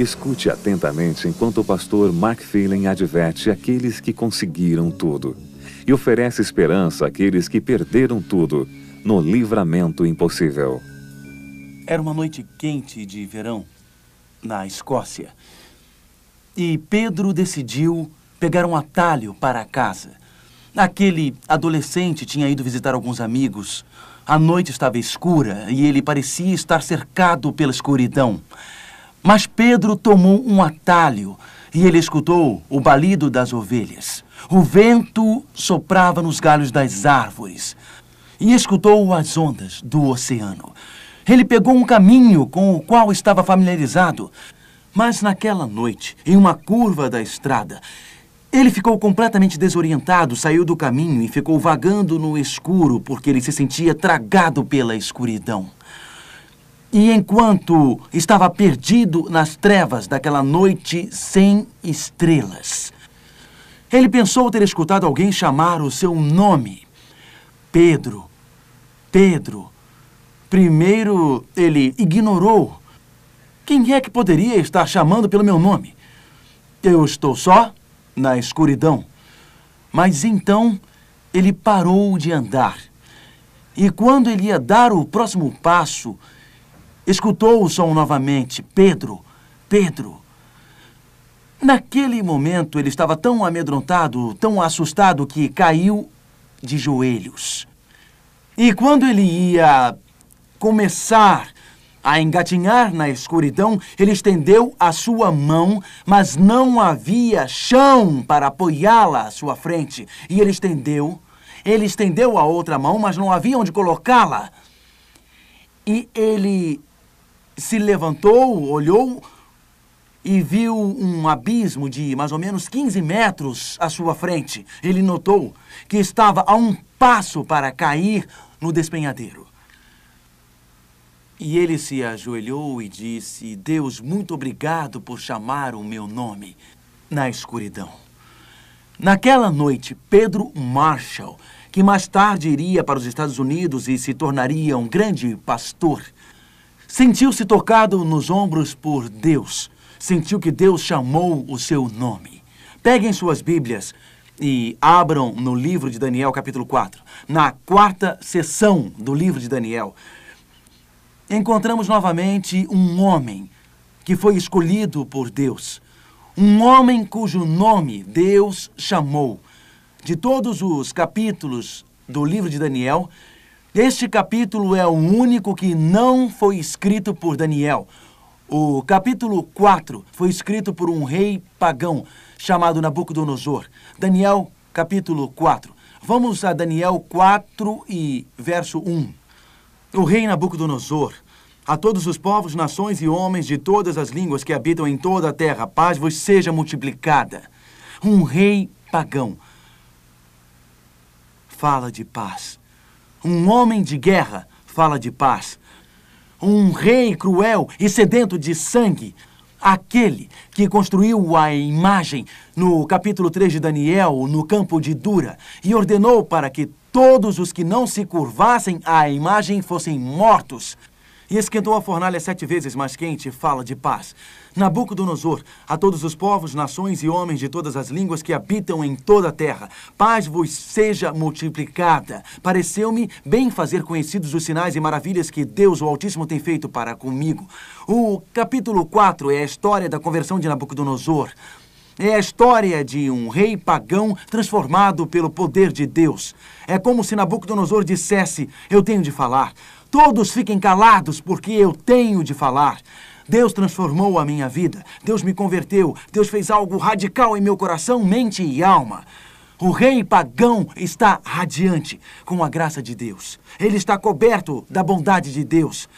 Escute atentamente enquanto o pastor Mark Phelan adverte aqueles que conseguiram tudo e oferece esperança àqueles que perderam tudo no livramento impossível. Era uma noite quente de verão na Escócia e Pedro decidiu pegar um atalho para casa. Aquele adolescente tinha ido visitar alguns amigos. A noite estava escura e ele parecia estar cercado pela escuridão. Mas Pedro tomou um atalho e ele escutou o balido das ovelhas. O vento soprava nos galhos das árvores e escutou as ondas do oceano. Ele pegou um caminho com o qual estava familiarizado. Mas naquela noite, em uma curva da estrada, ele ficou completamente desorientado, saiu do caminho e ficou vagando no escuro porque ele se sentia tragado pela escuridão. E enquanto estava perdido nas trevas daquela noite sem estrelas, ele pensou ter escutado alguém chamar o seu nome: Pedro. Pedro. Primeiro, ele ignorou. Quem é que poderia estar chamando pelo meu nome? Eu estou só? na escuridão. Mas então ele parou de andar. E quando ele ia dar o próximo passo, escutou o som novamente: Pedro, Pedro. Naquele momento ele estava tão amedrontado, tão assustado, que caiu de joelhos. E quando ele ia começar a engatinhar na escuridão, ele estendeu a sua mão, mas não havia chão para apoiá-la à sua frente. E ele estendeu, ele estendeu a outra mão, mas não havia onde colocá-la. E ele se levantou, olhou e viu um abismo de mais ou menos 15 metros à sua frente. Ele notou que estava a um passo para cair no despenhadeiro. E ele se ajoelhou e disse: Deus, muito obrigado por chamar o meu nome na escuridão. Naquela noite, Pedro Marshall, que mais tarde iria para os Estados Unidos e se tornaria um grande pastor, sentiu-se tocado nos ombros por Deus. Sentiu que Deus chamou o seu nome. Peguem suas Bíblias e abram no livro de Daniel, capítulo 4. Na quarta sessão do livro de Daniel, encontramos novamente um homem que foi escolhido por Deus. Um homem cujo nome Deus chamou. De todos os capítulos do livro de Daniel, este capítulo é o único que não foi escrito por Daniel. O capítulo 4 foi escrito por um rei pagão chamado Nabucodonosor. Daniel, capítulo 4. Vamos a Daniel 4 e verso 1. O rei Nabucodonosor, a todos os povos, nações e homens de todas as línguas que habitam em toda a terra, paz vos seja multiplicada. Um rei pagão fala de paz. Um homem de guerra fala de paz. Um rei cruel e sedento de sangue aquele que construiu a imagem no capítulo 3 de Daniel, no campo de Dura, e ordenou para que todos os que não se curvassem à imagem fossem mortos. E esquentou a fornalha sete vezes mais quente e fala de paz. Nabucodonosor, a todos os povos, nações e homens de todas as línguas que habitam em toda a terra, paz vos seja multiplicada. Pareceu-me bem fazer conhecidos os sinais e maravilhas que Deus, o Altíssimo, tem feito para comigo. O capítulo 4 é a história da conversão de Nabucodonosor. É a história de um rei pagão transformado pelo poder de Deus. É como se Nabucodonosor dissesse: Eu tenho de falar. Todos fiquem calados, porque eu tenho de falar. Deus transformou a minha vida. Deus me converteu. Deus fez algo radical em meu coração, mente e alma. O rei pagão está radiante com a graça de Deus. Ele está coberto da bondade de Deus.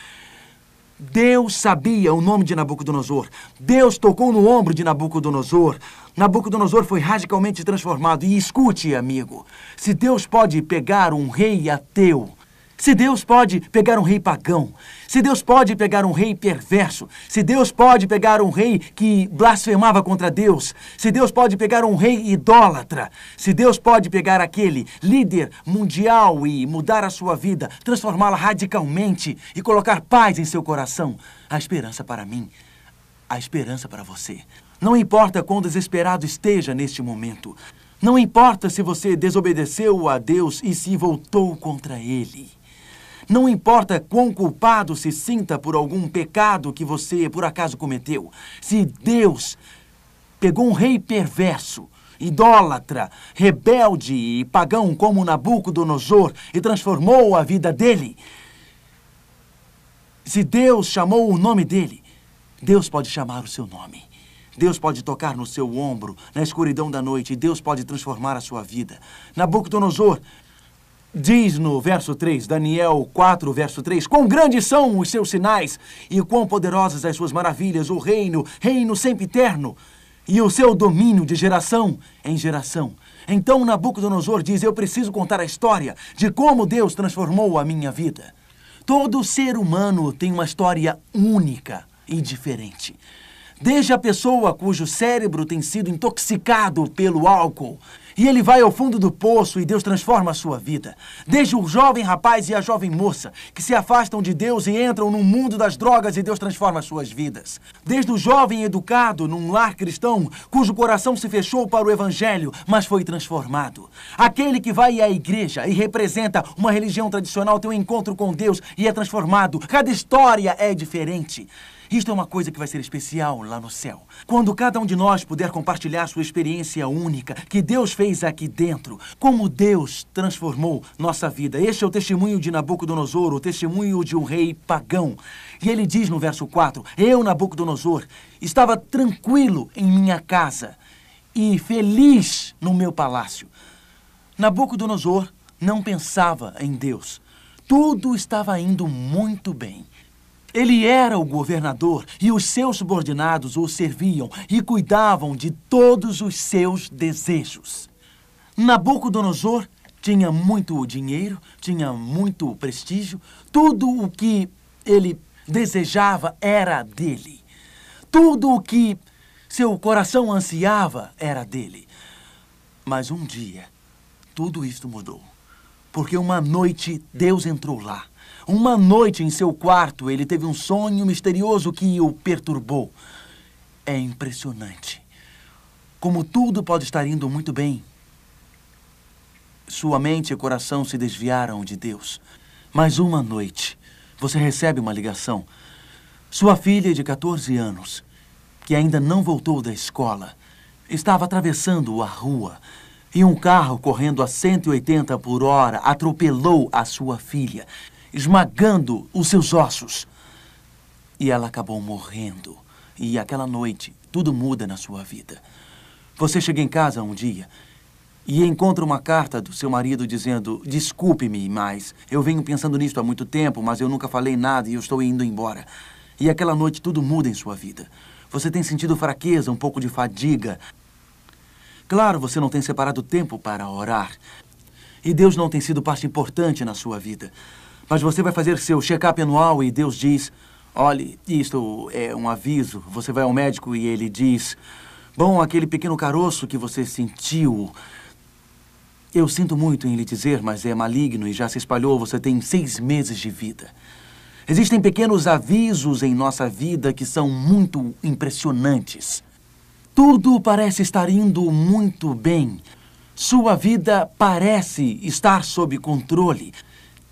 Deus sabia o nome de Nabucodonosor. Deus tocou no ombro de Nabucodonosor. Nabucodonosor foi radicalmente transformado. E escute, amigo: se Deus pode pegar um rei ateu se Deus pode pegar um rei pagão, se Deus pode pegar um rei perverso, se Deus pode pegar um rei que blasfemava contra Deus, se Deus pode pegar um rei idólatra, se Deus pode pegar aquele líder mundial e mudar a sua vida, transformá-la radicalmente e colocar paz em seu coração, a esperança para mim há esperança para você. Não importa quão desesperado esteja neste momento. Não importa se você desobedeceu a Deus e se voltou contra Ele. Não importa quão culpado se sinta por algum pecado que você por acaso cometeu. Se Deus pegou um rei perverso, idólatra, rebelde e pagão como Nabucodonosor e transformou a vida dele. Se Deus chamou o nome dele, Deus pode chamar o seu nome. Deus pode tocar no seu ombro, na escuridão da noite, e Deus pode transformar a sua vida. Nabucodonosor diz no verso 3, Daniel 4, verso 3, quão grandes são os seus sinais e quão poderosas as suas maravilhas, o reino, reino sempre eterno, e o seu domínio de geração em geração. Então Nabucodonosor diz: Eu preciso contar a história de como Deus transformou a minha vida. Todo ser humano tem uma história única e diferente. Desde a pessoa cujo cérebro tem sido intoxicado pelo álcool e ele vai ao fundo do poço e Deus transforma a sua vida. Desde o jovem rapaz e a jovem moça que se afastam de Deus e entram no mundo das drogas e Deus transforma as suas vidas. Desde o jovem educado num lar cristão cujo coração se fechou para o evangelho, mas foi transformado. Aquele que vai à igreja e representa uma religião tradicional tem um encontro com Deus e é transformado. Cada história é diferente. Isto é uma coisa que vai ser especial lá no céu. Quando cada um de nós puder compartilhar sua experiência única que Deus fez aqui dentro, como Deus transformou nossa vida. Este é o testemunho de Nabucodonosor, o testemunho de um rei pagão. E ele diz no verso 4: Eu, Nabucodonosor, estava tranquilo em minha casa e feliz no meu palácio. Nabucodonosor não pensava em Deus. Tudo estava indo muito bem. Ele era o governador e os seus subordinados o serviam e cuidavam de todos os seus desejos. Nabucodonosor tinha muito dinheiro, tinha muito prestígio, tudo o que ele desejava era dele. Tudo o que seu coração ansiava era dele. Mas um dia, tudo isto mudou. Porque uma noite Deus entrou lá uma noite em seu quarto, ele teve um sonho misterioso que o perturbou. É impressionante. Como tudo pode estar indo muito bem. Sua mente e coração se desviaram de Deus. Mas uma noite, você recebe uma ligação. Sua filha de 14 anos, que ainda não voltou da escola, estava atravessando a rua e um carro correndo a 180 por hora atropelou a sua filha esmagando os seus ossos. E ela acabou morrendo. E aquela noite, tudo muda na sua vida. Você chega em casa um dia e encontra uma carta do seu marido dizendo: Desculpe-me, mas eu venho pensando nisto há muito tempo, mas eu nunca falei nada e eu estou indo embora. E aquela noite tudo muda em sua vida. Você tem sentido fraqueza, um pouco de fadiga. Claro, você não tem separado tempo para orar. E Deus não tem sido parte importante na sua vida. Mas você vai fazer seu check-up anual e Deus diz: olhe, isto é um aviso. Você vai ao médico e ele diz: bom, aquele pequeno caroço que você sentiu. Eu sinto muito em lhe dizer, mas é maligno e já se espalhou. Você tem seis meses de vida. Existem pequenos avisos em nossa vida que são muito impressionantes. Tudo parece estar indo muito bem. Sua vida parece estar sob controle.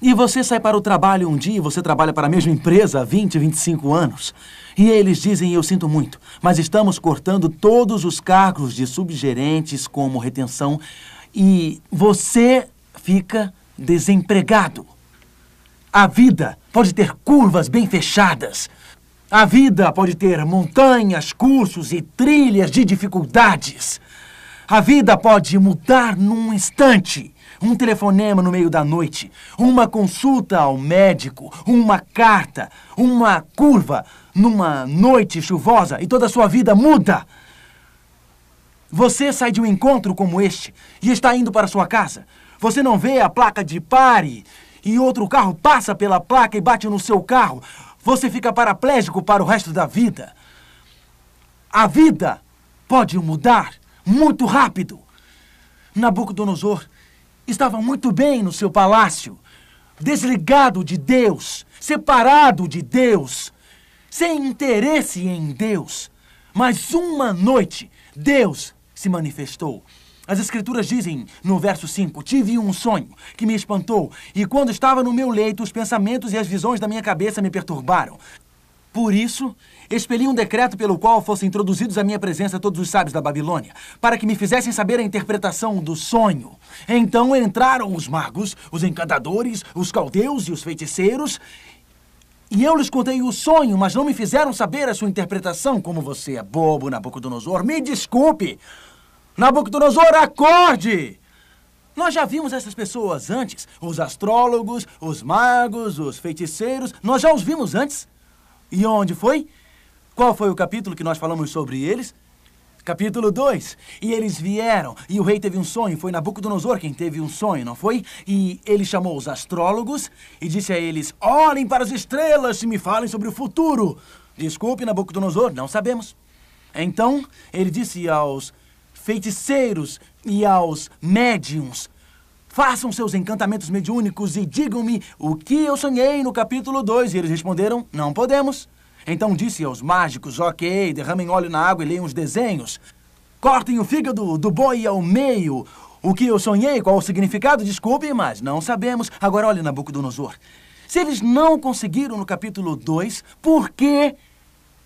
E você sai para o trabalho um dia, você trabalha para a mesma empresa há 20, 25 anos. E eles dizem: Eu sinto muito, mas estamos cortando todos os cargos de subgerentes como retenção e você fica desempregado. A vida pode ter curvas bem fechadas. A vida pode ter montanhas, cursos e trilhas de dificuldades. A vida pode mudar num instante um telefonema no meio da noite, uma consulta ao médico, uma carta, uma curva numa noite chuvosa e toda a sua vida muda. Você sai de um encontro como este e está indo para sua casa. Você não vê a placa de pare e outro carro passa pela placa e bate no seu carro. Você fica paraplégico para o resto da vida. A vida pode mudar muito rápido. Nabucodonosor estava muito bem no seu palácio, desligado de Deus, separado de Deus. sem interesse em Deus. Mas uma noite, Deus se manifestou. As Escrituras dizem, no verso 5, tive um sonho que me espantou, e quando estava no meu leito, os pensamentos e as visões da minha cabeça me perturbaram. Por isso, expeli um decreto pelo qual fossem introduzidos à minha presença todos os sábios da Babilônia, para que me fizessem saber a interpretação do sonho. Então entraram os magos, os encantadores, os caldeus e os feiticeiros, e eu lhes contei o sonho, mas não me fizeram saber a sua interpretação. Como você é bobo, Nabucodonosor, me desculpe! Nabucodonosor, acorde! Nós já vimos essas pessoas antes. Os astrólogos, os magos, os feiticeiros. Nós já os vimos antes. E onde foi? Qual foi o capítulo que nós falamos sobre eles? Capítulo 2. E eles vieram, e o rei teve um sonho. Foi Nabucodonosor quem teve um sonho, não foi? E ele chamou os astrólogos e disse a eles: Olhem para as estrelas e me falem sobre o futuro. Desculpe, Nabucodonosor, não sabemos. Então ele disse aos feiticeiros e aos médiums: Façam seus encantamentos mediúnicos e digam-me o que eu sonhei no capítulo 2. E eles responderam: Não podemos. Então disse aos mágicos: Ok, derramem óleo na água e leiam os desenhos. Cortem o fígado do boi ao meio. O que eu sonhei, qual o significado, desculpe, mas não sabemos. Agora olhe Nabucodonosor. Se eles não conseguiram no capítulo 2, por que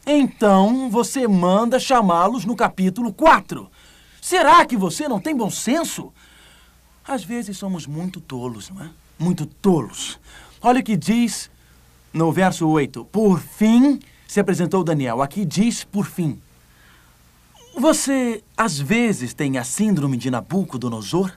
então você manda chamá-los no capítulo 4? Será que você não tem bom senso? Às vezes somos muito tolos, não é? Muito tolos. Olha o que diz no verso 8. Por fim se apresentou Daniel. Aqui diz por fim. Você às vezes tem a síndrome de Nabucodonosor?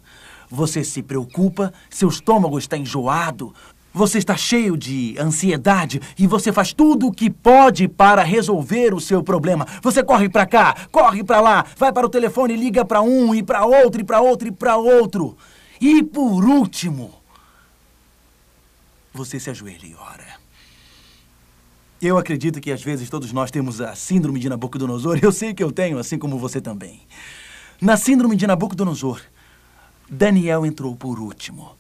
Você se preocupa, seu estômago está enjoado, você está cheio de ansiedade e você faz tudo o que pode para resolver o seu problema. Você corre para cá, corre para lá, vai para o telefone, liga para um e para outro e para outro e para outro. E por último, você se ajoelha e ora. Eu acredito que às vezes todos nós temos a síndrome de Nabucodonosor. Eu sei que eu tenho, assim como você também. Na síndrome de Nabucodonosor, Daniel entrou por último.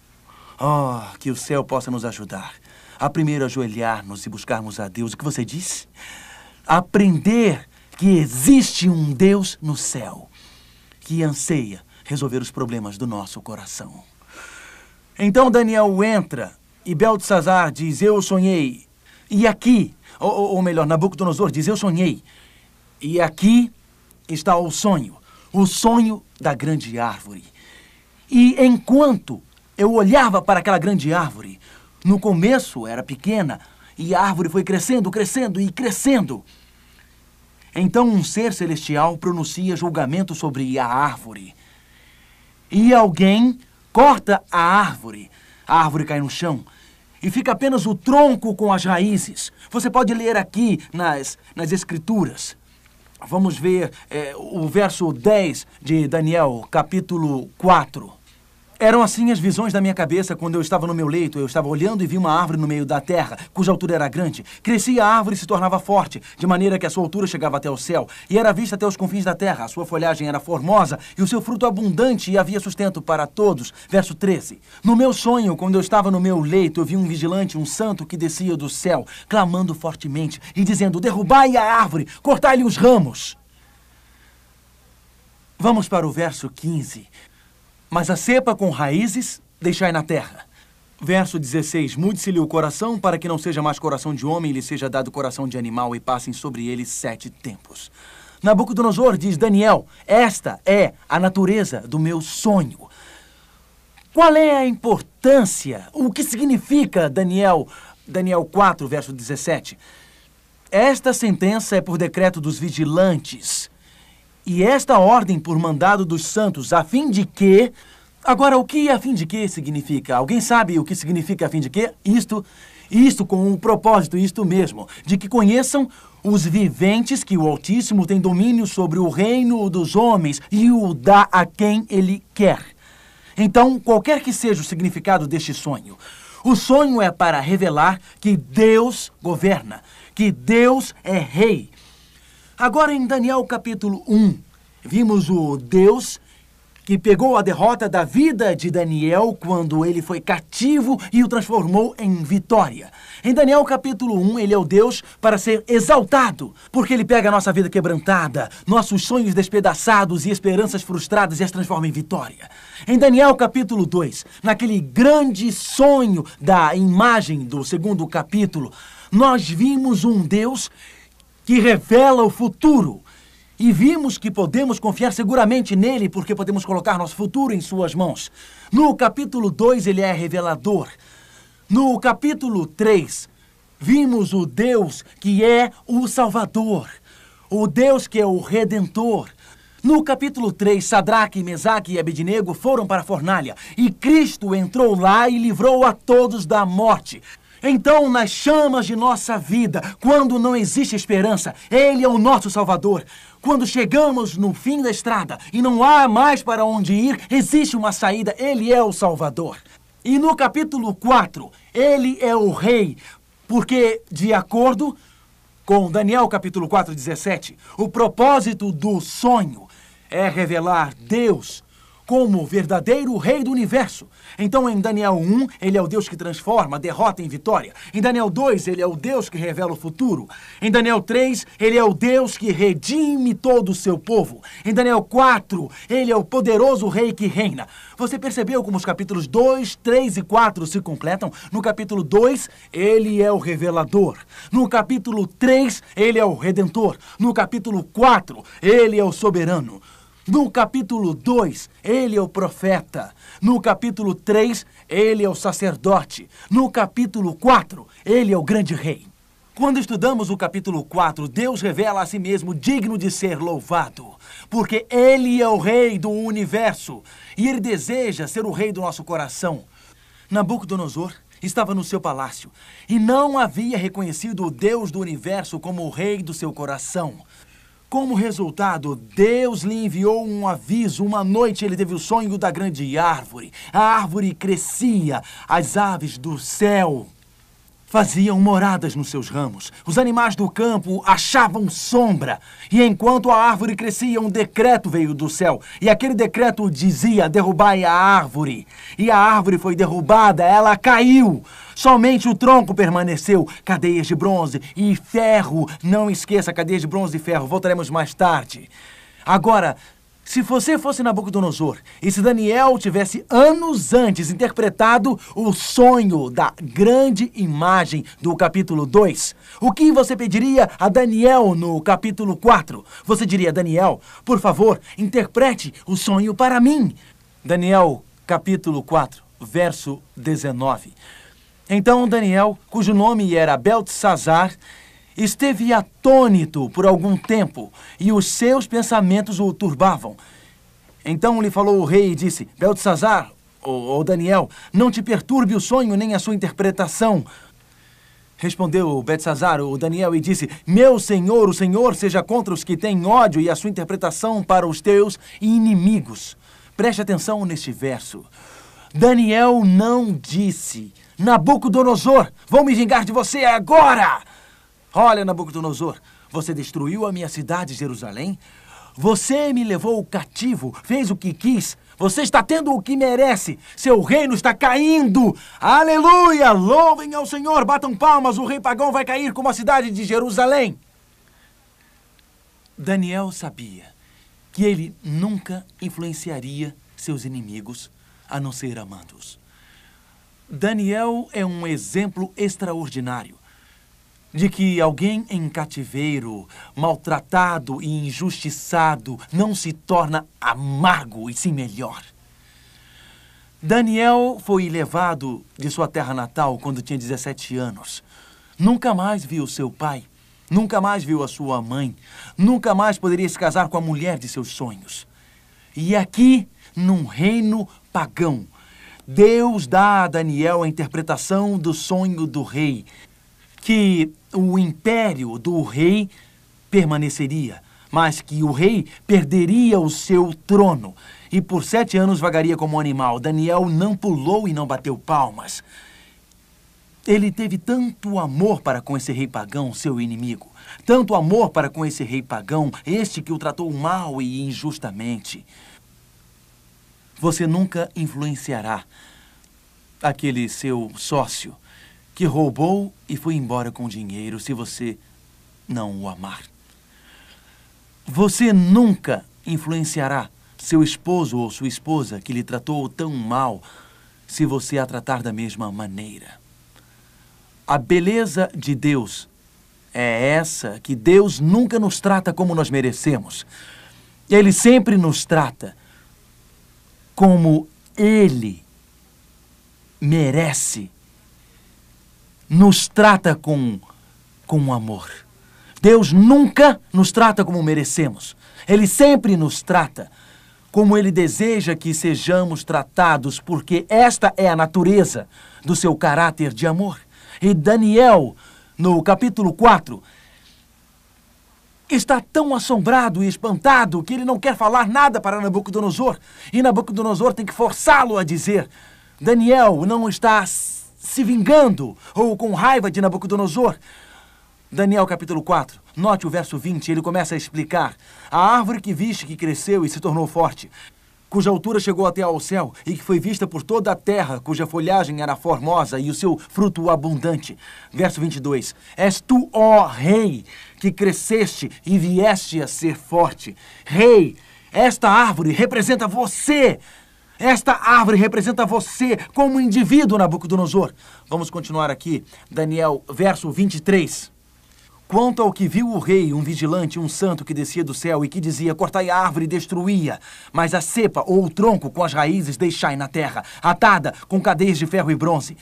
Oh, que o céu possa nos ajudar a primeiro ajoelhar-nos e buscarmos a Deus. O que você disse? Aprender que existe um Deus no céu que anseia resolver os problemas do nosso coração. Então Daniel entra e Beltesazar diz: Eu sonhei. E aqui, ou, ou melhor, Nabucodonosor diz: Eu sonhei. E aqui está o sonho o sonho da grande árvore. E enquanto eu olhava para aquela grande árvore, no começo era pequena e a árvore foi crescendo, crescendo e crescendo. Então um ser celestial pronuncia julgamento sobre a árvore e alguém corta a árvore. A árvore cai no chão e fica apenas o tronco com as raízes. Você pode ler aqui nas, nas Escrituras. Vamos ver é, o verso 10 de Daniel, capítulo 4. Eram assim as visões da minha cabeça quando eu estava no meu leito. Eu estava olhando e vi uma árvore no meio da terra, cuja altura era grande. Crescia a árvore e se tornava forte, de maneira que a sua altura chegava até o céu, e era vista até os confins da terra. A sua folhagem era formosa e o seu fruto abundante, e havia sustento para todos. Verso 13. No meu sonho, quando eu estava no meu leito, eu vi um vigilante, um santo, que descia do céu, clamando fortemente e dizendo: Derrubai a árvore, cortai-lhe os ramos. Vamos para o verso 15. Mas a cepa com raízes deixai na terra. Verso 16: Mude-se-lhe o coração, para que não seja mais coração de homem, e lhe seja dado coração de animal, e passem sobre ele sete tempos. Nabucodonosor diz: Daniel, esta é a natureza do meu sonho. Qual é a importância? O que significa Daniel, Daniel 4, verso 17? Esta sentença é por decreto dos vigilantes e esta ordem por mandado dos santos, a fim de que. Agora, o que a fim de que significa? Alguém sabe o que significa a fim de que? Isto, isto com um propósito, isto mesmo, de que conheçam os viventes que o Altíssimo tem domínio sobre o reino dos homens e o dá a quem ele quer. Então, qualquer que seja o significado deste sonho, o sonho é para revelar que Deus governa, que Deus é rei, Agora, em Daniel capítulo 1, vimos o Deus que pegou a derrota da vida de Daniel quando ele foi cativo e o transformou em vitória. Em Daniel capítulo 1, ele é o Deus para ser exaltado, porque ele pega a nossa vida quebrantada, nossos sonhos despedaçados e esperanças frustradas e as transforma em vitória. Em Daniel capítulo 2, naquele grande sonho da imagem do segundo capítulo, nós vimos um Deus que revela o futuro e vimos que podemos confiar seguramente nele porque podemos colocar nosso futuro em suas mãos. No capítulo 2, ele é revelador. No capítulo 3, vimos o Deus que é o Salvador, o Deus que é o Redentor. No capítulo 3, Sadraque, Mesaque e Abednego foram para a fornalha e Cristo entrou lá e livrou a todos da morte. Então, nas chamas de nossa vida, quando não existe esperança, Ele é o nosso Salvador. Quando chegamos no fim da estrada e não há mais para onde ir, existe uma saída, Ele é o Salvador. E no capítulo 4, Ele é o Rei, porque, de acordo com Daniel capítulo 4, 17, o propósito do sonho é revelar Deus como verdadeiro rei do universo. Então, em Daniel 1, ele é o Deus que transforma, derrota em vitória. Em Daniel 2, ele é o Deus que revela o futuro. Em Daniel 3, ele é o Deus que redime todo o seu povo. Em Daniel 4, ele é o poderoso rei que reina. Você percebeu como os capítulos 2, 3 e 4 se completam? No capítulo 2, ele é o revelador. No capítulo 3, ele é o redentor. No capítulo 4, ele é o soberano. No capítulo 2, ele é o profeta. No capítulo 3, ele é o sacerdote. No capítulo 4, ele é o grande rei. Quando estudamos o capítulo 4, Deus revela a si mesmo digno de ser louvado, porque ele é o rei do universo e ele deseja ser o rei do nosso coração. Nabucodonosor estava no seu palácio e não havia reconhecido o Deus do universo como o rei do seu coração. Como resultado, Deus lhe enviou um aviso. Uma noite ele teve o sonho da grande árvore. A árvore crescia, as aves do céu faziam moradas nos seus ramos. Os animais do campo achavam sombra. E enquanto a árvore crescia, um decreto veio do céu. E aquele decreto dizia: derrubai a árvore. E a árvore foi derrubada, ela caiu. Somente o tronco permaneceu. Cadeias de bronze e ferro. Não esqueça, cadeias de bronze e ferro. Voltaremos mais tarde. Agora, se você fosse Nabucodonosor e se Daniel tivesse anos antes interpretado o sonho da grande imagem do capítulo 2, o que você pediria a Daniel no capítulo 4? Você diria, Daniel, por favor, interprete o sonho para mim. Daniel, capítulo 4, verso 19. Então Daniel, cujo nome era Beltesazar, Esteve atônito por algum tempo e os seus pensamentos o turbavam. Então lhe falou o rei e disse: Beltesazar, ou Daniel, não te perturbe o sonho nem a sua interpretação. Respondeu Belsazar, o Daniel, e disse: Meu senhor, o senhor seja contra os que têm ódio e a sua interpretação para os teus inimigos. Preste atenção neste verso. Daniel não disse: Nabucodonosor, vou me vingar de você agora! Olha, Nabucodonosor, você destruiu a minha cidade, Jerusalém. Você me levou cativo, fez o que quis. Você está tendo o que merece. Seu reino está caindo. Aleluia! Louvem ao Senhor, batam palmas. O rei pagão vai cair como a cidade de Jerusalém. Daniel sabia que ele nunca influenciaria seus inimigos a não ser amando-os. Daniel é um exemplo extraordinário de que alguém em cativeiro, maltratado e injustiçado, não se torna amargo e sim melhor. Daniel foi levado de sua terra natal quando tinha 17 anos. Nunca mais viu seu pai, nunca mais viu a sua mãe, nunca mais poderia se casar com a mulher de seus sonhos. E aqui, num reino pagão, Deus dá a Daniel a interpretação do sonho do rei, que o império do rei permaneceria, mas que o rei perderia o seu trono e por sete anos vagaria como animal. Daniel não pulou e não bateu palmas. Ele teve tanto amor para com esse rei pagão, seu inimigo. Tanto amor para com esse rei pagão, este que o tratou mal e injustamente. Você nunca influenciará aquele seu sócio que roubou e foi embora com dinheiro se você não o amar. Você nunca influenciará seu esposo ou sua esposa que lhe tratou tão mal se você a tratar da mesma maneira. A beleza de Deus é essa que Deus nunca nos trata como nós merecemos. Ele sempre nos trata como Ele merece. Nos trata com, com amor. Deus nunca nos trata como merecemos. Ele sempre nos trata como Ele deseja que sejamos tratados, porque esta é a natureza do seu caráter de amor. E Daniel, no capítulo 4, está tão assombrado e espantado que ele não quer falar nada para Nabucodonosor. E Nabucodonosor tem que forçá-lo a dizer: Daniel não está se vingando ou com raiva de Nabucodonosor. Daniel capítulo 4, note o verso 20, ele começa a explicar: A árvore que viste que cresceu e se tornou forte, cuja altura chegou até ao céu e que foi vista por toda a terra, cuja folhagem era formosa e o seu fruto abundante. Verso 22: És tu, ó rei, que cresceste e vieste a ser forte. Rei, esta árvore representa você. Esta árvore representa você como indivíduo, Nabucodonosor. Vamos continuar aqui. Daniel, verso 23. Quanto ao que viu o rei, um vigilante, um santo que descia do céu e que dizia: Cortai a árvore e destruía, mas a cepa ou o tronco com as raízes deixai na terra, atada com cadeias de ferro e bronze.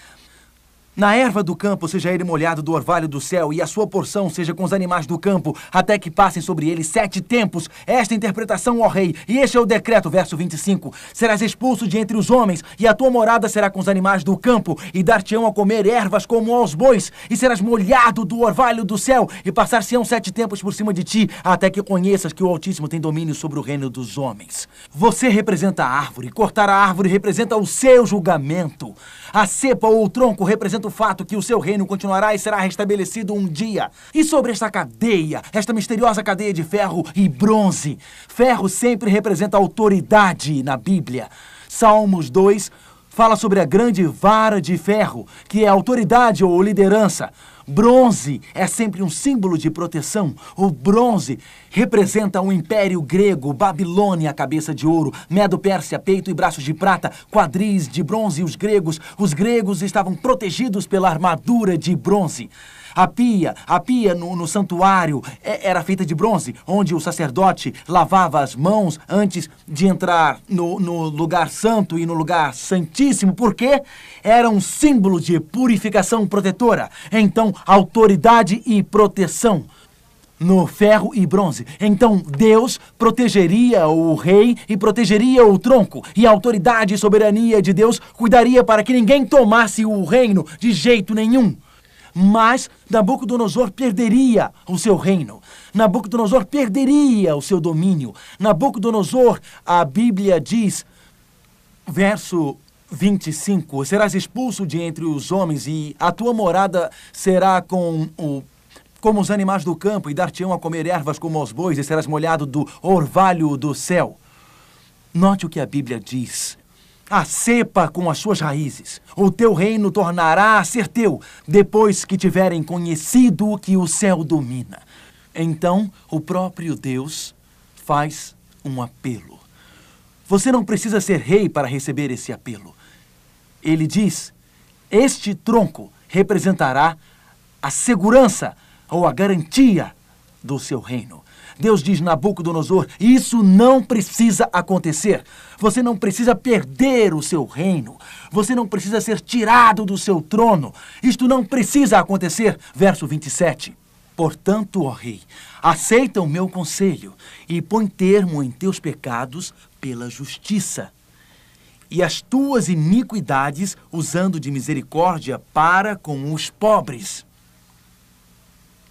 Na erva do campo seja ele molhado do orvalho do céu, e a sua porção seja com os animais do campo, até que passem sobre ele sete tempos. Esta é interpretação, ó rei, e este é o decreto, verso 25. Serás expulso de entre os homens, e a tua morada será com os animais do campo, e dar-te-ão a comer ervas como aos bois, e serás molhado do orvalho do céu, e passar-se-ão sete tempos por cima de ti, até que conheças que o Altíssimo tem domínio sobre o reino dos homens. Você representa a árvore, cortar a árvore representa o seu julgamento. A cepa ou o tronco representa o fato que o seu reino continuará e será restabelecido um dia. E sobre esta cadeia, esta misteriosa cadeia de ferro e bronze? Ferro sempre representa autoridade na Bíblia. Salmos 2 fala sobre a grande vara de ferro, que é autoridade ou liderança. Bronze é sempre um símbolo de proteção. O bronze representa o império grego, Babilônia, cabeça de ouro, Medo-Pérsia, peito e braços de prata, quadris de bronze. Os gregos, os gregos estavam protegidos pela armadura de bronze. A pia, a pia no, no santuário é, era feita de bronze, onde o sacerdote lavava as mãos antes de entrar no, no lugar santo e no lugar santíssimo, porque era um símbolo de purificação protetora. Então, autoridade e proteção no ferro e bronze. Então Deus protegeria o rei e protegeria o tronco, e a autoridade e soberania de Deus cuidaria para que ninguém tomasse o reino de jeito nenhum mas Nabucodonosor perderia o seu reino. Nabucodonosor perderia o seu domínio. Nabucodonosor, a Bíblia diz, verso 25: Serás expulso de entre os homens, e a tua morada será com o como os animais do campo, e dar-te-ão a comer ervas como aos bois, e serás molhado do orvalho do céu. Note o que a Bíblia diz a cepa com as suas raízes. O teu reino tornará a ser teu, depois que tiverem conhecido o que o céu domina. Então, o próprio Deus faz um apelo. Você não precisa ser rei para receber esse apelo. Ele diz: Este tronco representará a segurança ou a garantia do seu reino. Deus diz Nabucodonosor: Isso não precisa acontecer. Você não precisa perder o seu reino. Você não precisa ser tirado do seu trono. Isto não precisa acontecer. Verso 27. Portanto, ó rei, aceita o meu conselho e põe termo em teus pecados pela justiça e as tuas iniquidades usando de misericórdia para com os pobres.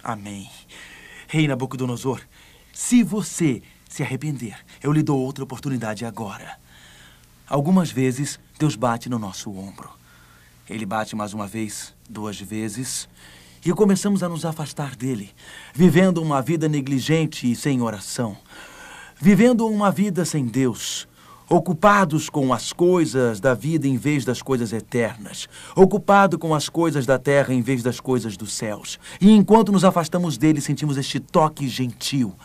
Amém. Rei Nabucodonosor, se você se arrepender, eu lhe dou outra oportunidade agora. Algumas vezes, Deus bate no nosso ombro. Ele bate mais uma vez, duas vezes, e começamos a nos afastar dele, vivendo uma vida negligente e sem oração, vivendo uma vida sem Deus, ocupados com as coisas da vida em vez das coisas eternas, ocupado com as coisas da terra em vez das coisas dos céus. E enquanto nos afastamos dele, sentimos este toque gentil.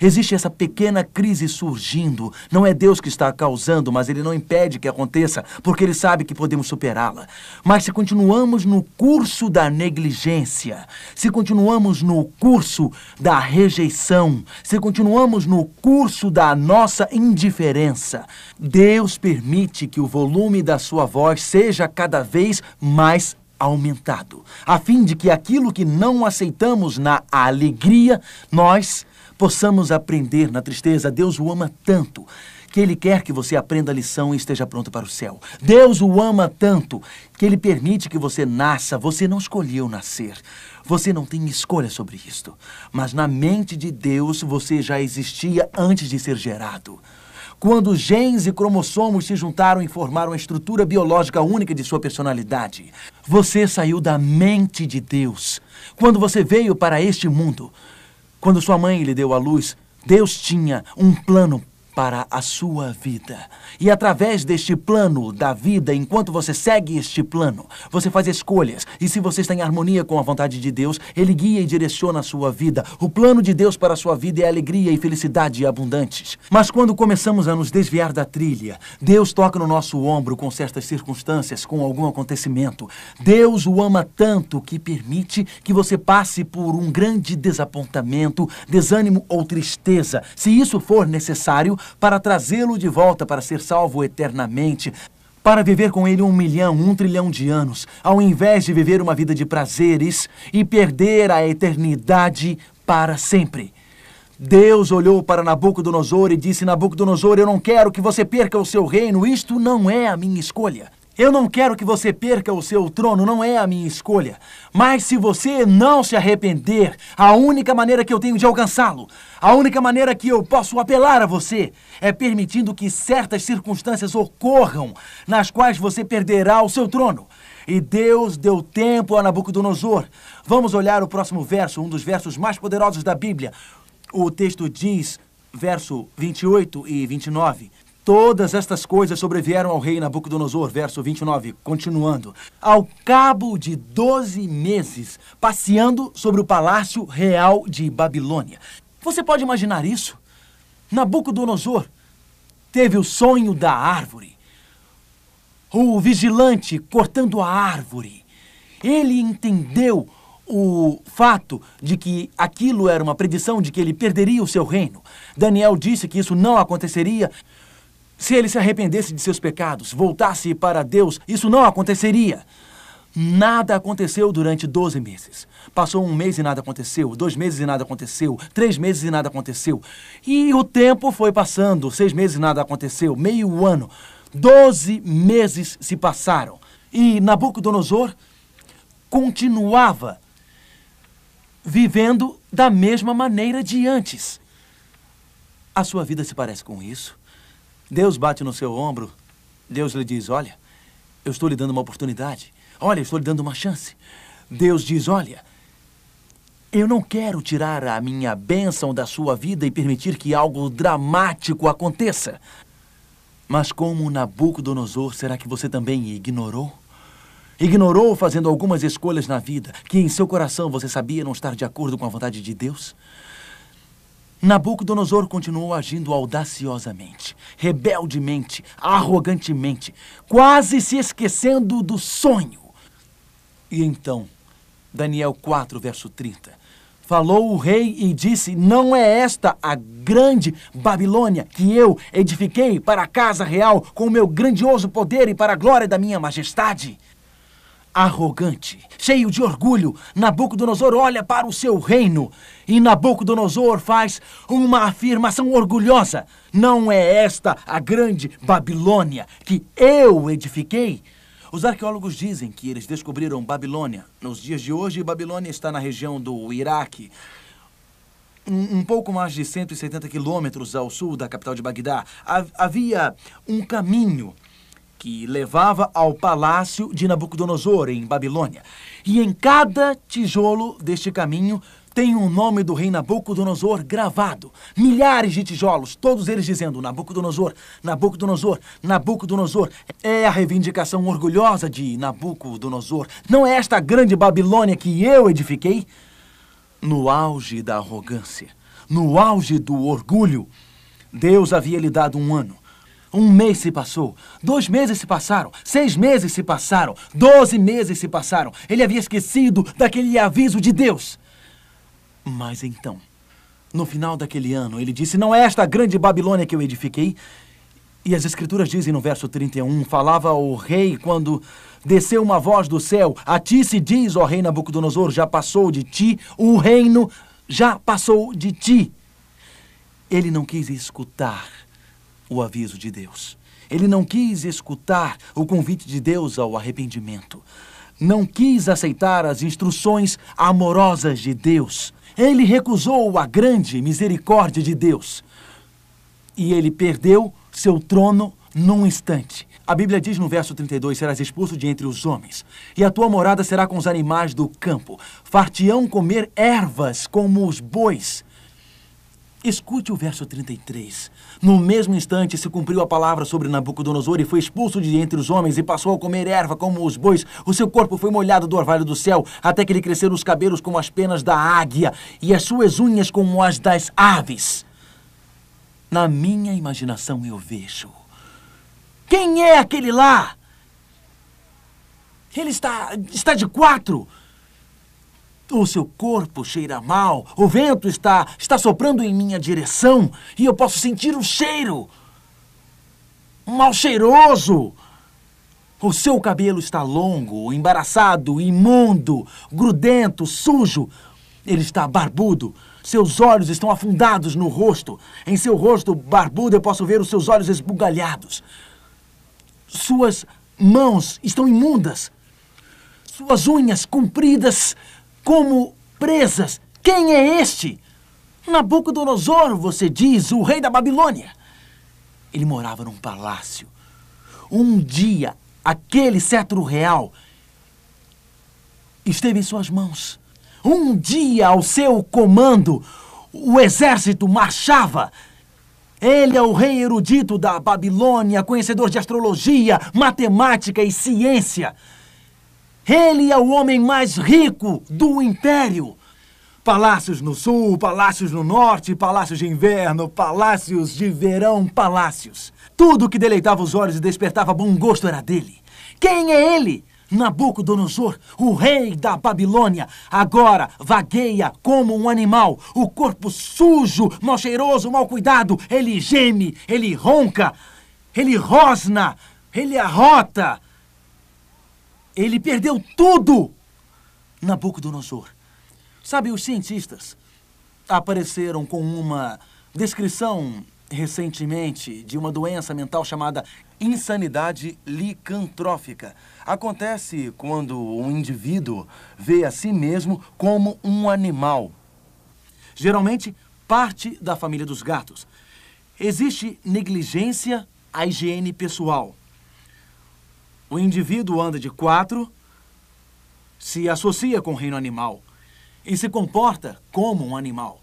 Existe essa pequena crise surgindo. Não é Deus que está causando, mas ele não impede que aconteça, porque ele sabe que podemos superá-la. Mas se continuamos no curso da negligência, se continuamos no curso da rejeição, se continuamos no curso da nossa indiferença, Deus permite que o volume da sua voz seja cada vez mais aumentado, a fim de que aquilo que não aceitamos na alegria, nós possamos aprender na tristeza. Deus o ama tanto que Ele quer que você aprenda a lição e esteja pronto para o céu. Deus o ama tanto que Ele permite que você nasça. Você não escolheu nascer. Você não tem escolha sobre isto. Mas na mente de Deus você já existia antes de ser gerado. Quando genes e cromossomos se juntaram e formaram a estrutura biológica única de sua personalidade, você saiu da mente de Deus. Quando você veio para este mundo, quando sua mãe lhe deu a luz, Deus tinha um plano para a sua vida. E através deste plano da vida, enquanto você segue este plano, você faz escolhas. E se você está em harmonia com a vontade de Deus, Ele guia e direciona a sua vida. O plano de Deus para a sua vida é alegria e felicidade abundantes. Mas quando começamos a nos desviar da trilha, Deus toca no nosso ombro com certas circunstâncias, com algum acontecimento. Deus o ama tanto que permite que você passe por um grande desapontamento, desânimo ou tristeza. Se isso for necessário, para trazê-lo de volta para ser salvo eternamente, para viver com ele um milhão, um trilhão de anos, ao invés de viver uma vida de prazeres e perder a eternidade para sempre. Deus olhou para Nabucodonosor e disse: Nabucodonosor, eu não quero que você perca o seu reino, isto não é a minha escolha. Eu não quero que você perca o seu trono, não é a minha escolha. Mas se você não se arrepender, a única maneira que eu tenho de alcançá-lo, a única maneira que eu posso apelar a você, é permitindo que certas circunstâncias ocorram nas quais você perderá o seu trono. E Deus deu tempo a Nabucodonosor. Vamos olhar o próximo verso, um dos versos mais poderosos da Bíblia. O texto diz, verso 28 e 29. Todas estas coisas sobrevieram ao rei Nabucodonosor, verso 29, continuando. Ao cabo de doze meses, passeando sobre o palácio real de Babilônia. Você pode imaginar isso? Nabucodonosor teve o sonho da árvore. O vigilante cortando a árvore. Ele entendeu o fato de que aquilo era uma predição de que ele perderia o seu reino. Daniel disse que isso não aconteceria. Se ele se arrependesse de seus pecados, voltasse para Deus, isso não aconteceria. Nada aconteceu durante 12 meses. Passou um mês e nada aconteceu, dois meses e nada aconteceu, três meses e nada aconteceu. E o tempo foi passando, seis meses e nada aconteceu, meio ano. Doze meses se passaram. E Nabucodonosor continuava vivendo da mesma maneira de antes. A sua vida se parece com isso? Deus bate no seu ombro. Deus lhe diz: Olha, eu estou lhe dando uma oportunidade. Olha, eu estou lhe dando uma chance. Deus diz: Olha, eu não quero tirar a minha bênção da sua vida e permitir que algo dramático aconteça. Mas como Nabucodonosor, será que você também ignorou? Ignorou fazendo algumas escolhas na vida que em seu coração você sabia não estar de acordo com a vontade de Deus? Nabucodonosor continuou agindo audaciosamente, rebeldemente, arrogantemente, quase se esquecendo do sonho. E então, Daniel 4, verso 30. Falou o rei e disse: Não é esta a grande Babilônia que eu edifiquei para a casa real com o meu grandioso poder e para a glória da minha majestade? Arrogante, cheio de orgulho, Nabucodonosor olha para o seu reino e Nabucodonosor faz uma afirmação orgulhosa: Não é esta a grande Babilônia que eu edifiquei? Os arqueólogos dizem que eles descobriram Babilônia. Nos dias de hoje, Babilônia está na região do Iraque, um, pouco mais de 170 quilômetros ao sul da capital de Bagdá. Havia um caminho que levava ao palácio de Nabucodonosor, em Babilônia. E em cada tijolo deste caminho tem o nome do rei Nabucodonosor gravado. Milhares de tijolos, todos eles dizendo Nabucodonosor, Nabucodonosor, Nabucodonosor. É a reivindicação orgulhosa de Nabucodonosor. Não é esta grande Babilônia que eu edifiquei? No auge da arrogância, no auge do orgulho, Deus havia lhe dado um ano. Um mês se passou, dois meses se passaram, seis meses se passaram, doze meses se passaram. Ele havia esquecido daquele aviso de Deus. Mas então, no final daquele ano, ele disse: Não é esta grande Babilônia que eu edifiquei? E as Escrituras dizem no verso 31, falava o rei quando desceu uma voz do céu: A ti se diz, ó rei Nabucodonosor, já passou de ti, o reino já passou de ti. Ele não quis escutar o aviso de Deus. Ele não quis escutar o convite de Deus ao arrependimento. Não quis aceitar as instruções amorosas de Deus. Ele recusou a grande misericórdia de Deus. E ele perdeu seu trono num instante. A Bíblia diz no verso 32: Serás expulso de entre os homens, e a tua morada será com os animais do campo. Fartião comer ervas como os bois. Escute o verso 33. No mesmo instante se cumpriu a palavra sobre Nabucodonosor e foi expulso de entre os homens e passou a comer erva como os bois. O seu corpo foi molhado do orvalho do céu, até que lhe cresceram os cabelos como as penas da águia e as suas unhas como as das aves. Na minha imaginação eu vejo. Quem é aquele lá? Ele está, está de quatro. O seu corpo cheira mal, o vento está, está soprando em minha direção e eu posso sentir o cheiro. Mal cheiroso. O seu cabelo está longo, embaraçado, imundo, grudento, sujo. Ele está barbudo. Seus olhos estão afundados no rosto. Em seu rosto barbudo eu posso ver os seus olhos esbugalhados. Suas mãos estão imundas. Suas unhas compridas como presas. Quem é este? Nabucodonosor, você diz, o rei da Babilônia. Ele morava num palácio. Um dia, aquele cetro real esteve em suas mãos. Um dia, ao seu comando, o exército marchava. Ele é o rei erudito da Babilônia, conhecedor de astrologia, matemática e ciência. Ele é o homem mais rico do império. Palácios no sul, palácios no norte, palácios de inverno, palácios de verão, palácios. Tudo que deleitava os olhos e despertava bom gosto era dele. Quem é ele? Nabucodonosor, o rei da Babilônia, agora vagueia como um animal, o corpo sujo, mal cheiroso, mal cuidado. Ele geme, ele ronca, ele rosna, ele arrota. Ele perdeu tudo! Nabucodonosor. Sabe, os cientistas apareceram com uma descrição recentemente de uma doença mental chamada insanidade licantrófica. Acontece quando um indivíduo vê a si mesmo como um animal. Geralmente, parte da família dos gatos. Existe negligência à higiene pessoal. O indivíduo anda de quatro, se associa com o reino animal e se comporta como um animal.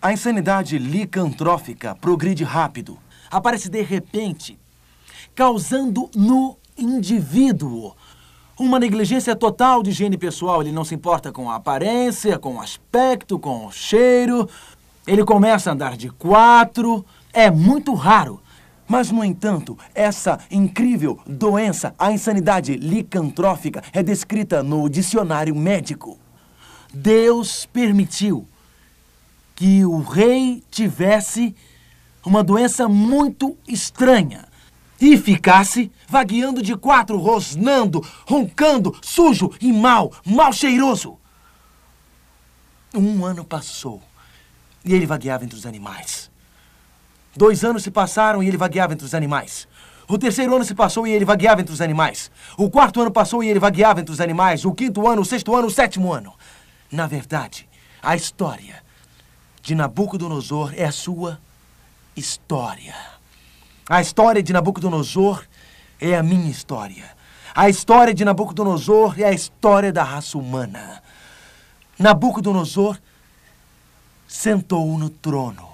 A insanidade licantrófica progride rápido, aparece de repente, causando no indivíduo uma negligência total de higiene pessoal. Ele não se importa com a aparência, com o aspecto, com o cheiro. Ele começa a andar de quatro. É muito raro mas, no entanto, essa incrível doença, a insanidade licantrófica, é descrita no dicionário médico. Deus permitiu que o rei tivesse uma doença muito estranha e ficasse vagueando de quatro, rosnando, roncando, sujo e mal, mal cheiroso. Um ano passou e ele vagueava entre os animais. Dois anos se passaram e ele vagueava entre os animais. O terceiro ano se passou e ele vagueava entre os animais. O quarto ano passou e ele vagueava entre os animais. O quinto ano, o sexto ano, o sétimo ano. Na verdade, a história de Nabucodonosor é a sua história. A história de Nabucodonosor é a minha história. A história de Nabucodonosor é a história da raça humana. Nabucodonosor sentou no trono.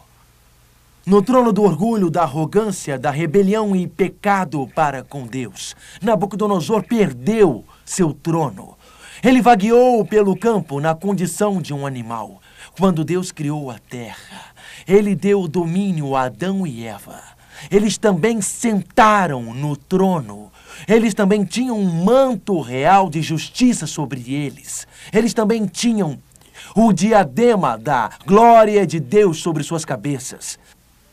No trono do orgulho, da arrogância, da rebelião e pecado para com Deus. Nabucodonosor perdeu seu trono. Ele vagueou pelo campo na condição de um animal. Quando Deus criou a terra, ele deu o domínio a Adão e Eva. Eles também sentaram no trono. Eles também tinham um manto real de justiça sobre eles. Eles também tinham o diadema da glória de Deus sobre suas cabeças.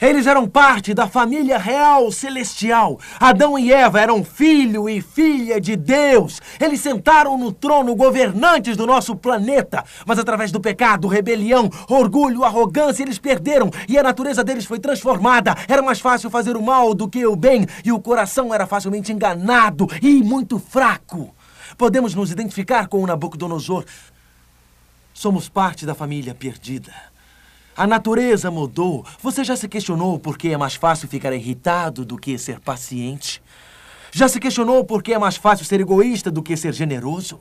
Eles eram parte da família real celestial. Adão e Eva eram filho e filha de Deus. Eles sentaram no trono governantes do nosso planeta. Mas através do pecado, rebelião, orgulho, arrogância, eles perderam e a natureza deles foi transformada. Era mais fácil fazer o mal do que o bem e o coração era facilmente enganado e muito fraco. Podemos nos identificar com o Nabucodonosor. Somos parte da família perdida. A natureza mudou. Você já se questionou por que é mais fácil ficar irritado do que ser paciente? Já se questionou por que é mais fácil ser egoísta do que ser generoso?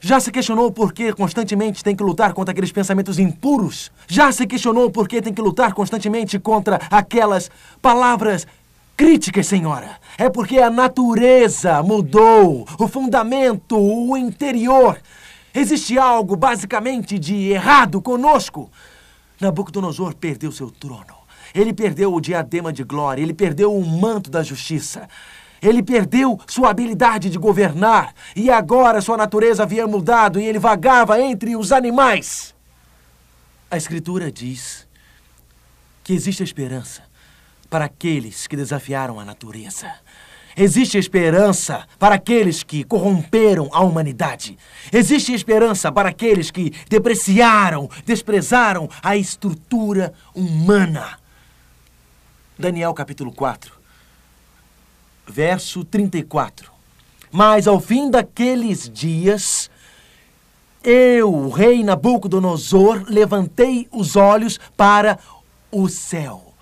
Já se questionou por que constantemente tem que lutar contra aqueles pensamentos impuros? Já se questionou por que tem que lutar constantemente contra aquelas palavras críticas, senhora? É porque a natureza mudou, o fundamento, o interior. Existe algo basicamente de errado conosco. Nabucodonosor perdeu seu trono. Ele perdeu o diadema de glória, ele perdeu o manto da justiça. Ele perdeu sua habilidade de governar e agora sua natureza havia mudado e ele vagava entre os animais. A Escritura diz que existe esperança para aqueles que desafiaram a natureza. Existe esperança para aqueles que corromperam a humanidade. Existe esperança para aqueles que depreciaram, desprezaram a estrutura humana. Daniel capítulo 4, verso 34. Mas ao fim daqueles dias, eu, o rei Nabucodonosor, levantei os olhos para o céu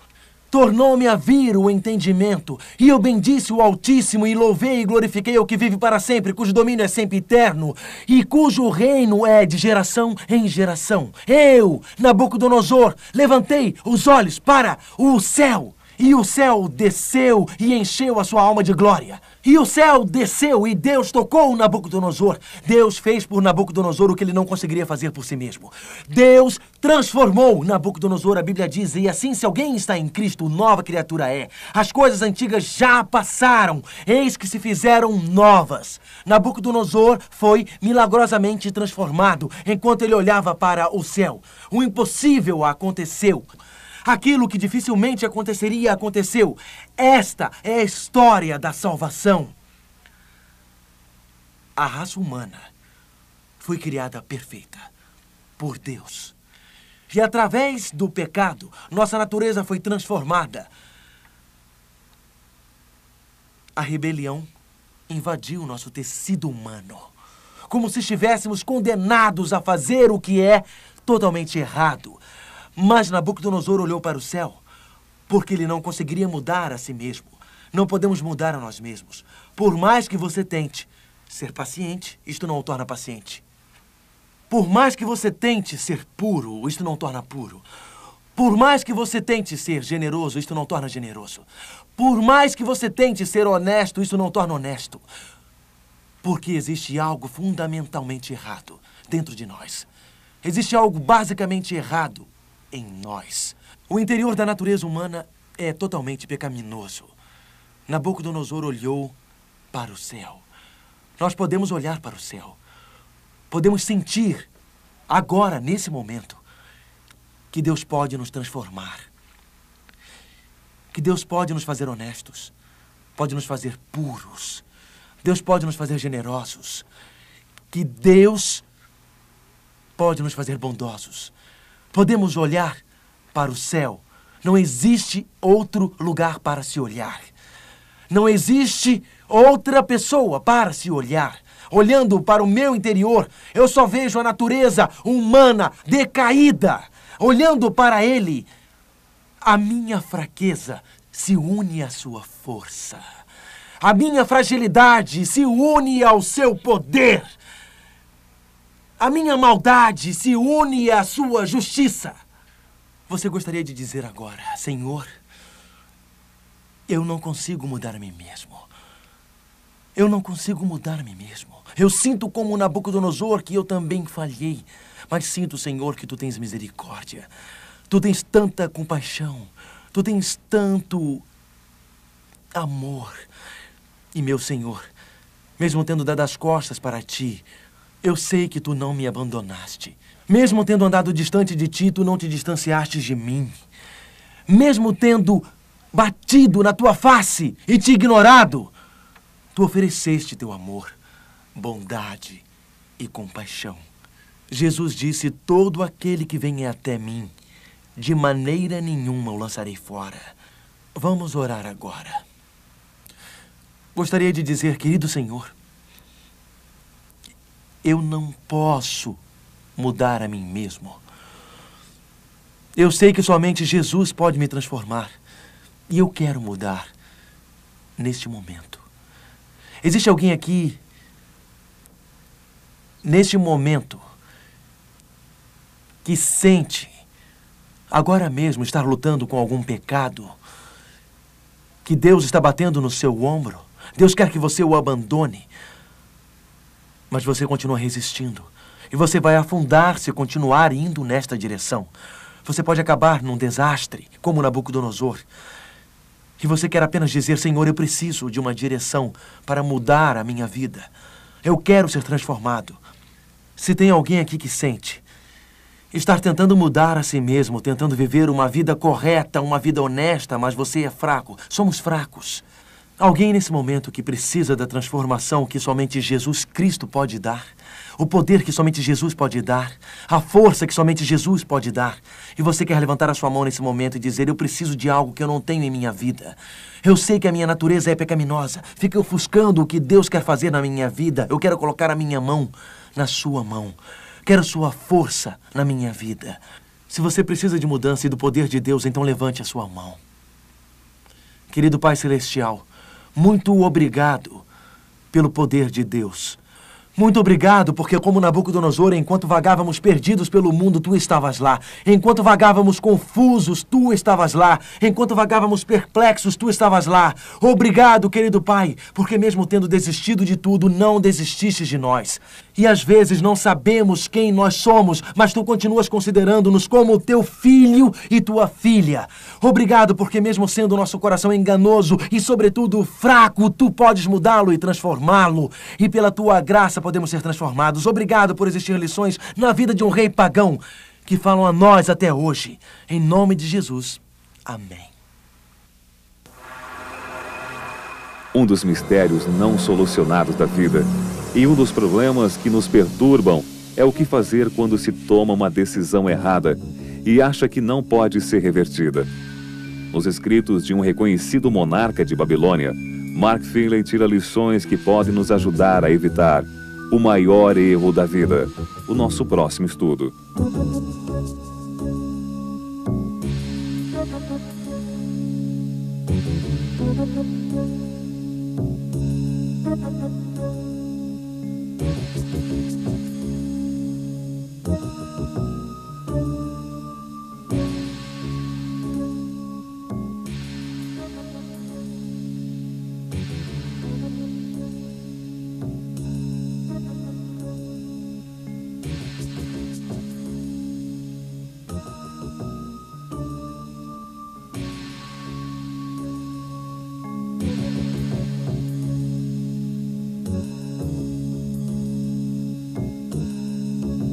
tornou-me a vir o entendimento. E eu bendisse o Altíssimo e louvei e glorifiquei o que vive para sempre, cujo domínio é sempre eterno e cujo reino é de geração em geração. Eu, Nabucodonosor, levantei os olhos para o céu e o céu desceu e encheu a sua alma de glória. E o céu desceu e Deus tocou Nabucodonosor. Deus fez por Nabucodonosor o que ele não conseguiria fazer por si mesmo. Deus transformou Nabucodonosor, a Bíblia diz, e assim se alguém está em Cristo, nova criatura é. As coisas antigas já passaram, eis que se fizeram novas. Nabucodonosor foi milagrosamente transformado enquanto ele olhava para o céu. O impossível aconteceu. Aquilo que dificilmente aconteceria aconteceu. Esta é a história da salvação. A raça humana foi criada perfeita por Deus. E através do pecado, nossa natureza foi transformada. A rebelião invadiu nosso tecido humano, como se estivéssemos condenados a fazer o que é totalmente errado. Mas Nabucodonosor olhou para o céu, porque ele não conseguiria mudar a si mesmo. Não podemos mudar a nós mesmos. Por mais que você tente ser paciente, isto não o torna paciente. Por mais que você tente ser puro, isto não o torna puro. Por mais que você tente ser generoso, isto não torna generoso. Por mais que você tente ser honesto, isso não torna honesto. Porque existe algo fundamentalmente errado dentro de nós. Existe algo basicamente errado em nós. O interior da natureza humana é totalmente pecaminoso. Nabucodonosor olhou para o céu. Nós podemos olhar para o céu. Podemos sentir, agora, nesse momento, que Deus pode nos transformar. Que Deus pode nos fazer honestos. Pode nos fazer puros. Deus pode nos fazer generosos. Que Deus pode nos fazer bondosos. Podemos olhar para o céu. Não existe outro lugar para se olhar. Não existe outra pessoa para se olhar. Olhando para o meu interior, eu só vejo a natureza humana decaída. Olhando para ele, a minha fraqueza se une à sua força. A minha fragilidade se une ao seu poder. A minha maldade se une à sua justiça. Você gostaria de dizer agora, Senhor, eu não consigo mudar a mim mesmo. Eu não consigo mudar a mim mesmo. Eu sinto como Nabucodonosor que eu também falhei. Mas sinto, Senhor, que tu tens misericórdia. Tu tens tanta compaixão. Tu tens tanto amor. E, meu Senhor, mesmo tendo dado as costas para ti, eu sei que tu não me abandonaste. Mesmo tendo andado distante de ti, tu não te distanciaste de mim. Mesmo tendo batido na tua face e te ignorado, tu ofereceste teu amor, bondade e compaixão. Jesus disse: Todo aquele que vem até mim, de maneira nenhuma o lançarei fora. Vamos orar agora. Gostaria de dizer, querido Senhor, eu não posso mudar a mim mesmo. Eu sei que somente Jesus pode me transformar. E eu quero mudar neste momento. Existe alguém aqui, neste momento, que sente agora mesmo estar lutando com algum pecado, que Deus está batendo no seu ombro, Deus quer que você o abandone, mas você continua resistindo. E você vai afundar se continuar indo nesta direção. Você pode acabar num desastre, como Nabucodonosor. E você quer apenas dizer: Senhor, eu preciso de uma direção para mudar a minha vida. Eu quero ser transformado. Se tem alguém aqui que sente estar tentando mudar a si mesmo, tentando viver uma vida correta, uma vida honesta, mas você é fraco, somos fracos. Alguém nesse momento que precisa da transformação que somente Jesus Cristo pode dar, o poder que somente Jesus pode dar, a força que somente Jesus pode dar. E você quer levantar a sua mão nesse momento e dizer: Eu preciso de algo que eu não tenho em minha vida. Eu sei que a minha natureza é pecaminosa, fica ofuscando o que Deus quer fazer na minha vida. Eu quero colocar a minha mão na sua mão. Quero sua força na minha vida. Se você precisa de mudança e do poder de Deus, então levante a sua mão. Querido Pai Celestial, muito obrigado pelo poder de Deus. Muito obrigado, porque como Nabucodonosor, enquanto vagávamos perdidos pelo mundo, tu estavas lá. Enquanto vagávamos confusos, tu estavas lá. Enquanto vagávamos perplexos, tu estavas lá. Obrigado, querido Pai, porque mesmo tendo desistido de tudo, não desististe de nós. E às vezes não sabemos quem nós somos, mas tu continuas considerando-nos como teu filho e tua filha. Obrigado, porque mesmo sendo nosso coração enganoso e, sobretudo, fraco, tu podes mudá-lo e transformá-lo. E pela tua graça podemos ser transformados. Obrigado por existir lições na vida de um rei pagão que falam a nós até hoje. Em nome de Jesus. Amém. Um dos mistérios não solucionados da vida e um dos problemas que nos perturbam é o que fazer quando se toma uma decisão errada e acha que não pode ser revertida. Nos escritos de um reconhecido monarca de Babilônia, Mark Finley tira lições que podem nos ajudar a evitar o maior erro da vida. O nosso próximo estudo.